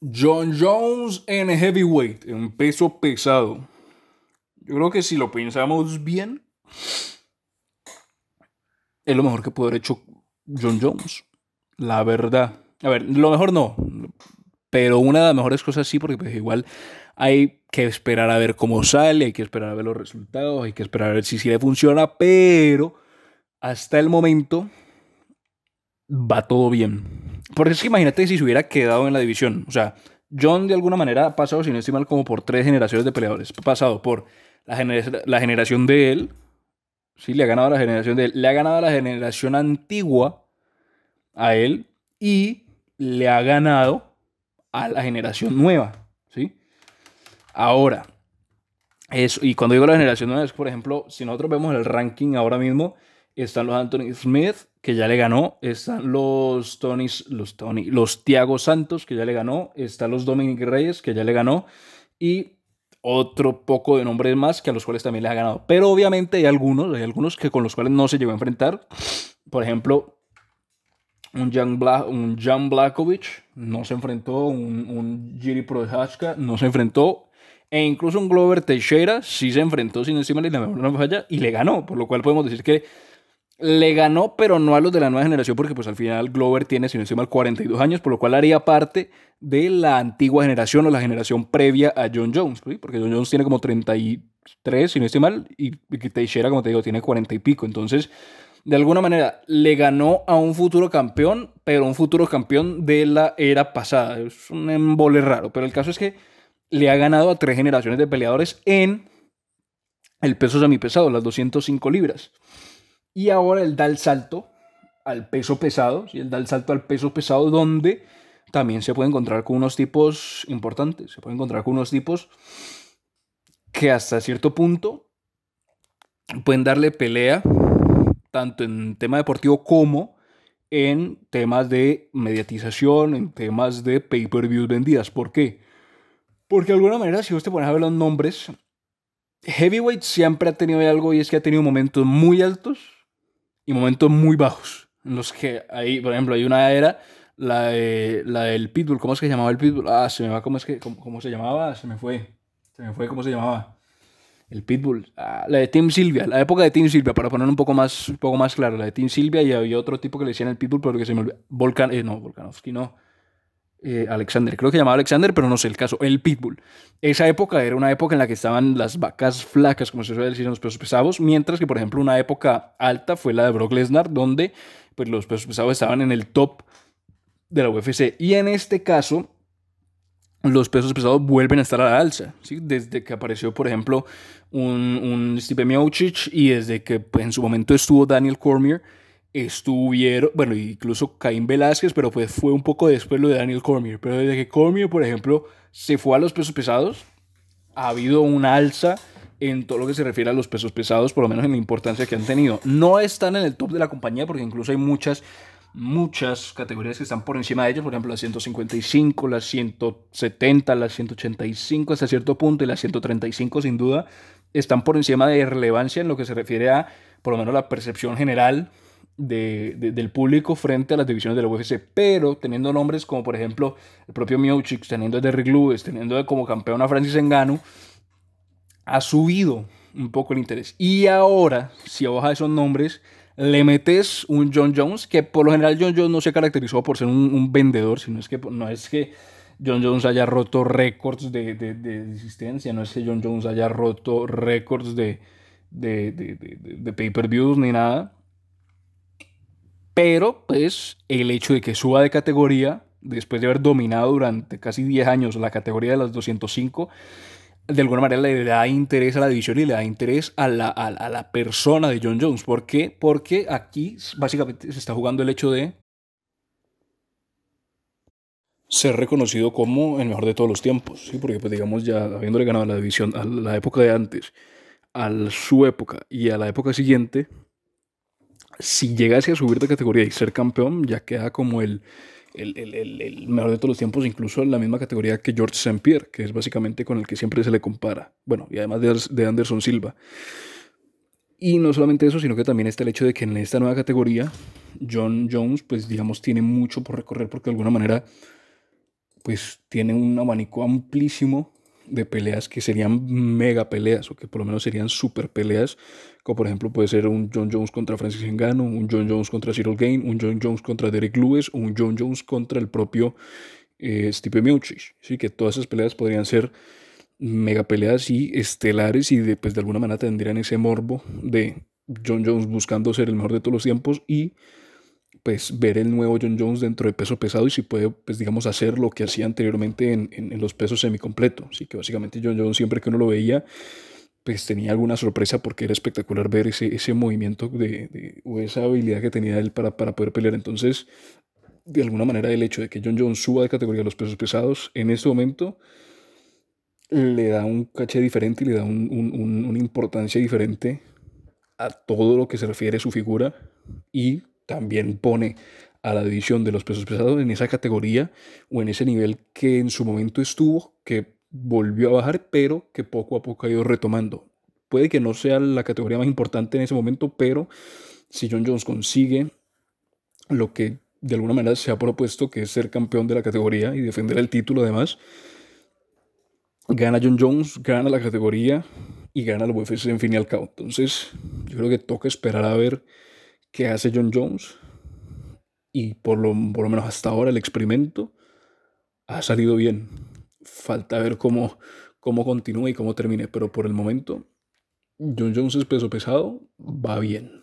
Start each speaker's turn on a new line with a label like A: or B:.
A: John Jones en heavyweight, en peso pesado. Yo creo que si lo pensamos bien, es lo mejor que puede haber hecho John Jones. La verdad. A ver, lo mejor no. Pero una de las mejores cosas sí, porque pues igual hay que esperar a ver cómo sale, hay que esperar a ver los resultados, hay que esperar a ver si sí le funciona, pero hasta el momento va todo bien. Porque es que imagínate si se hubiera quedado en la división. O sea, John de alguna manera ha pasado, si no estoy mal, como por tres generaciones de peleadores. Ha pasado por la, la generación de él, sí, le ha ganado a la generación de él, le ha ganado a la generación antigua a él y le ha ganado a la generación nueva, ¿sí? Ahora, eso, y cuando digo la generación nueva es, por ejemplo, si nosotros vemos el ranking ahora mismo, están los Anthony Smith, que ya le ganó, están los Tony, los Tony, los Thiago Santos, que ya le ganó, están los Dominic Reyes, que ya le ganó, y otro poco de nombres más que a los cuales también le ha ganado. Pero obviamente hay algunos, hay algunos que con los cuales no se llegó a enfrentar. Por ejemplo, un Jan, Bla, un Jan no se enfrentó, un, un Jiri Prohaska no se enfrentó, e incluso un Glover Teixeira sí se enfrentó sin encima de la mejor falla y le ganó, por lo cual podemos decir que le ganó, pero no a los de la nueva generación, porque pues al final Glover tiene, si no estoy mal, 42 años, por lo cual haría parte de la antigua generación o la generación previa a John Jones, porque John Jones tiene como 33, si no estoy mal, y Teixeira, como te digo, tiene 40 y pico. Entonces, de alguna manera, le ganó a un futuro campeón, pero un futuro campeón de la era pasada. Es un embole raro, pero el caso es que le ha ganado a tres generaciones de peleadores en el peso semipesado, las 205 libras. Y ahora él da el salto al peso pesado, ¿sí? él da el salto al peso pesado donde también se puede encontrar con unos tipos importantes, se puede encontrar con unos tipos que hasta cierto punto pueden darle pelea tanto en tema deportivo como en temas de mediatización, en temas de pay-per-views vendidas. ¿Por qué? Porque de alguna manera, si vos te pones a ver los nombres, Heavyweight siempre ha tenido algo y es que ha tenido momentos muy altos y momentos muy bajos. En los que hay, por ejemplo, hay una era, la, la del Pitbull. ¿Cómo es que se llamaba el Pitbull? Ah, se me va, ¿cómo es que, cómo, se llamaba? Se me fue. Se me fue, ¿cómo se llamaba? El Pitbull. Ah, la de Team Silvia, la época de Team Silvia, para poner un poco más, un poco más claro. La de Team Silvia y había otro tipo que le decían el Pitbull, pero que se me olvidó. Volcan, eh, no, Volkanovski no. Eh, Alexander, creo que llamaba Alexander, pero no sé el caso, el Pitbull. Esa época era una época en la que estaban las vacas flacas, como se suele decir en los pesos pesados, mientras que, por ejemplo, una época alta fue la de Brock Lesnar, donde pues, los pesos pesados estaban en el top de la UFC. Y en este caso, los pesos pesados vuelven a estar a la alza, desde que apareció, por ejemplo, un, un Stipe Miocic y desde que pues, en su momento estuvo Daniel Cormier estuvieron, bueno, incluso Caín Velázquez, pero pues fue un poco después lo de Daniel Cormier. Pero desde que Cormier, por ejemplo, se fue a los pesos pesados, ha habido una alza en todo lo que se refiere a los pesos pesados, por lo menos en la importancia que han tenido. No están en el top de la compañía porque incluso hay muchas, muchas categorías que están por encima de ellos, por ejemplo las 155, las 170, las 185 hasta cierto punto y las 135 sin duda están por encima de relevancia en lo que se refiere a, por lo menos, la percepción general de, del público frente a las divisiones de la UFC, pero teniendo nombres como por ejemplo el propio Miocic, teniendo a Derrick Lewis, teniendo como campeón a Francis Ngannou, ha subido un poco el interés. Y ahora, si baja esos nombres, le metes un John Jones, que por lo general John Jones no se caracterizó por ser un, vendedor, sino es que no es que John Jones haya roto récords de, de, de, existencia, no es que John Jones haya roto récords de, de pay-per-views ni nada. Pero, pues, el hecho de que suba de categoría, después de haber dominado durante casi 10 años la categoría de las 205, de alguna manera le da interés a la división y le da interés a la, a, la persona de John Jones. ¿Por qué? Porque aquí básicamente se está jugando el hecho de ser reconocido como el mejor de todos los tiempos, ¿sí? porque pues digamos ya habiéndole ganado la división a la época de antes, a su época y a la época siguiente, si llegase a subir de categoría y ser campeón, ya queda como el, el, el, el, mejor de todos los tiempos, incluso en la misma categoría que George St. Pierre, que es básicamente con el que siempre se le compara. Bueno, y además de, de Anderson Silva. Y no solamente eso, sino que también está el hecho de que en esta nueva categoría, John Jones, pues digamos, tiene mucho por recorrer porque de alguna manera pues tiene un abanico amplísimo de peleas que serían mega peleas o que por lo menos serían super peleas, como por ejemplo puede ser un John Jones contra Francis Ngannou, un John Jones contra Cyril Gain, un John Jones contra Derek Lewis un John Jones contra el propio eh, Stipe Miocic, ¿sí? que todas esas peleas podrían ser mega peleas y estelares y pues, de alguna manera tendrían ese morbo de John Jones buscando ser el mejor de todos los tiempos y pues ver el nuevo John Jones dentro de peso pesado y si puede, pues digamos, hacer lo que hacía anteriormente en, en, los pesos semicompleto. Así que básicamente John Jones siempre que uno lo veía, pues tenía alguna sorpresa porque era espectacular ver ese, ese movimiento de, o esa habilidad que tenía él para, para poder pelear. Entonces, de alguna manera, el hecho de que John Jones suba de categoría a los pesos pesados en este momento le da un caché diferente y le da un, un, una importancia diferente a todo lo que se refiere a su figura y también pone a la división de los pesos pesados en esa categoría o en ese nivel que en su momento estuvo, que volvió a bajar, pero que poco a poco ha ido retomando. Puede que no sea la categoría más importante en ese momento, pero si John Jones consigue lo que de alguna manera se ha propuesto, que es ser campeón de la categoría y defender el título además, gana John Jones, gana la categoría y gana la UFC en fin y al cabo. Entonces, yo creo que toca esperar a ver qué hace John Jones. Y por lo, por lo menos hasta ahora el experimento ha salido bien. Falta ver cómo, cómo continúa y cómo termine. Pero por el momento, John Jones es peso pesado, va bien.